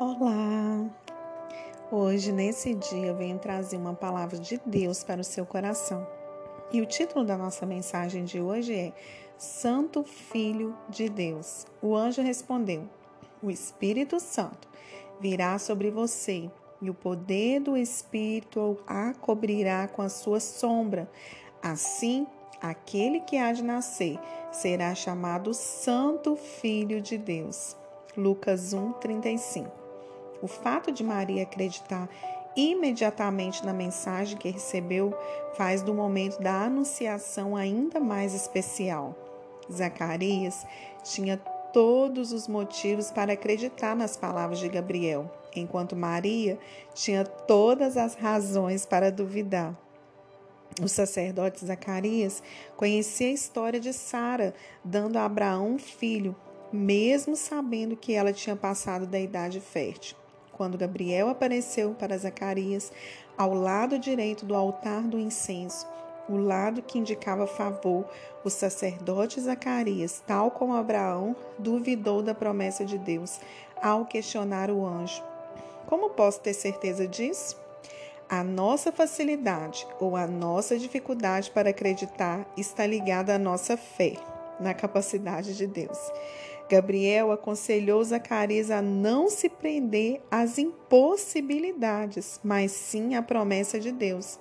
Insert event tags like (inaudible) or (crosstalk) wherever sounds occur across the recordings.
Olá! Hoje, nesse dia, venho trazer uma palavra de Deus para o seu coração. E o título da nossa mensagem de hoje é Santo Filho de Deus. O anjo respondeu: O Espírito Santo virá sobre você, e o poder do Espírito a cobrirá com a sua sombra. Assim, aquele que há de nascer será chamado Santo Filho de Deus. Lucas 1, 35. O fato de Maria acreditar imediatamente na mensagem que recebeu faz do momento da anunciação ainda mais especial. Zacarias tinha todos os motivos para acreditar nas palavras de Gabriel, enquanto Maria tinha todas as razões para duvidar. O sacerdote Zacarias conhecia a história de Sara, dando a Abraão um filho, mesmo sabendo que ela tinha passado da idade fértil quando Gabriel apareceu para Zacarias ao lado direito do altar do incenso, o lado que indicava favor, o sacerdote Zacarias, tal como Abraão, duvidou da promessa de Deus ao questionar o anjo. Como posso ter certeza disso? A nossa facilidade ou a nossa dificuldade para acreditar está ligada à nossa fé na capacidade de Deus. Gabriel aconselhou Zacarias a não se prender às impossibilidades, mas sim à promessa de Deus.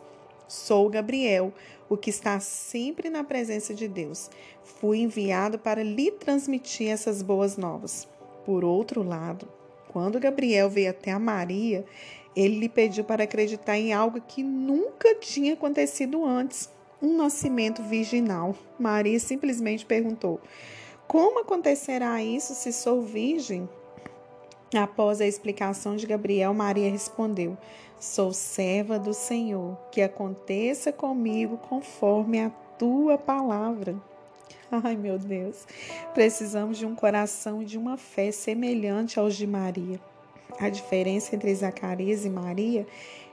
Sou Gabriel, o que está sempre na presença de Deus. Fui enviado para lhe transmitir essas boas novas. Por outro lado, quando Gabriel veio até a Maria, ele lhe pediu para acreditar em algo que nunca tinha acontecido antes um nascimento virginal. Maria simplesmente perguntou: como acontecerá isso se sou virgem? Após a explicação de Gabriel, Maria respondeu: Sou serva do Senhor, que aconteça comigo conforme a tua palavra. Ai, meu Deus, precisamos de um coração e de uma fé semelhante aos de Maria. A diferença entre Zacarias e Maria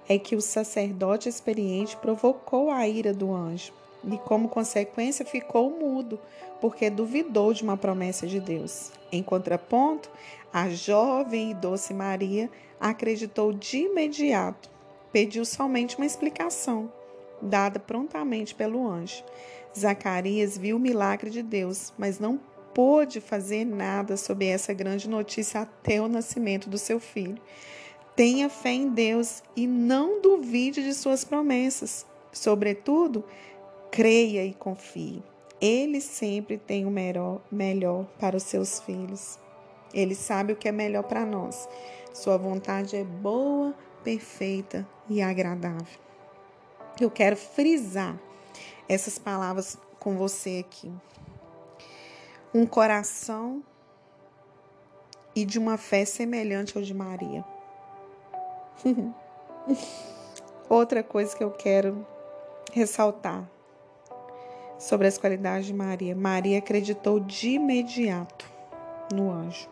é que o sacerdote experiente provocou a ira do anjo e, como consequência, ficou mudo, porque duvidou de uma promessa de Deus. Em contraponto, a jovem e doce Maria acreditou de imediato, pediu somente uma explicação, dada prontamente pelo anjo. Zacarias viu o milagre de Deus, mas não pôde fazer nada sobre essa grande notícia até o nascimento do seu filho. Tenha fé em Deus e não duvide de suas promessas. Sobretudo, creia e confie. Ele sempre tem o melhor, melhor para os seus filhos. Ele sabe o que é melhor para nós. Sua vontade é boa, perfeita e agradável. Eu quero frisar essas palavras com você aqui. Um coração e de uma fé semelhante ao de Maria. (laughs) Outra coisa que eu quero ressaltar sobre as qualidades de Maria. Maria acreditou de imediato no anjo.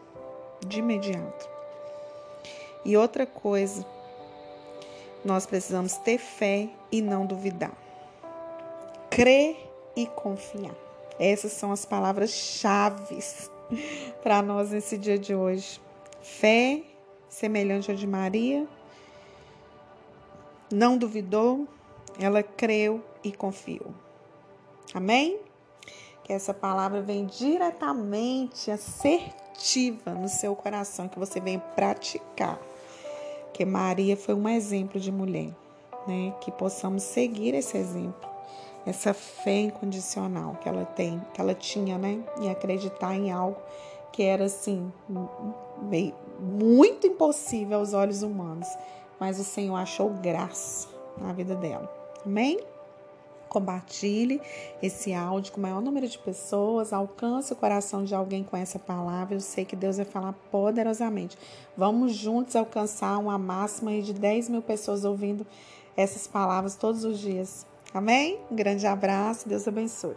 De imediato. E outra coisa, nós precisamos ter fé e não duvidar. Crer e confiar. Essas são as palavras chaves (laughs) para nós nesse dia de hoje. Fé, semelhante ao de Maria, não duvidou, ela creu e confiou. Amém? Que essa palavra venha diretamente assertiva no seu coração, que você venha praticar. Que Maria foi um exemplo de mulher, né? Que possamos seguir esse exemplo, essa fé incondicional que ela tem, que ela tinha, né? E acreditar em algo que era assim meio, muito impossível aos olhos humanos, mas o Senhor achou graça na vida dela. Amém? Compartilhe esse áudio com o maior número de pessoas, alcance o coração de alguém com essa palavra. Eu sei que Deus vai falar poderosamente. Vamos juntos alcançar uma máxima de 10 mil pessoas ouvindo essas palavras todos os dias. Amém? Um grande abraço, Deus abençoe.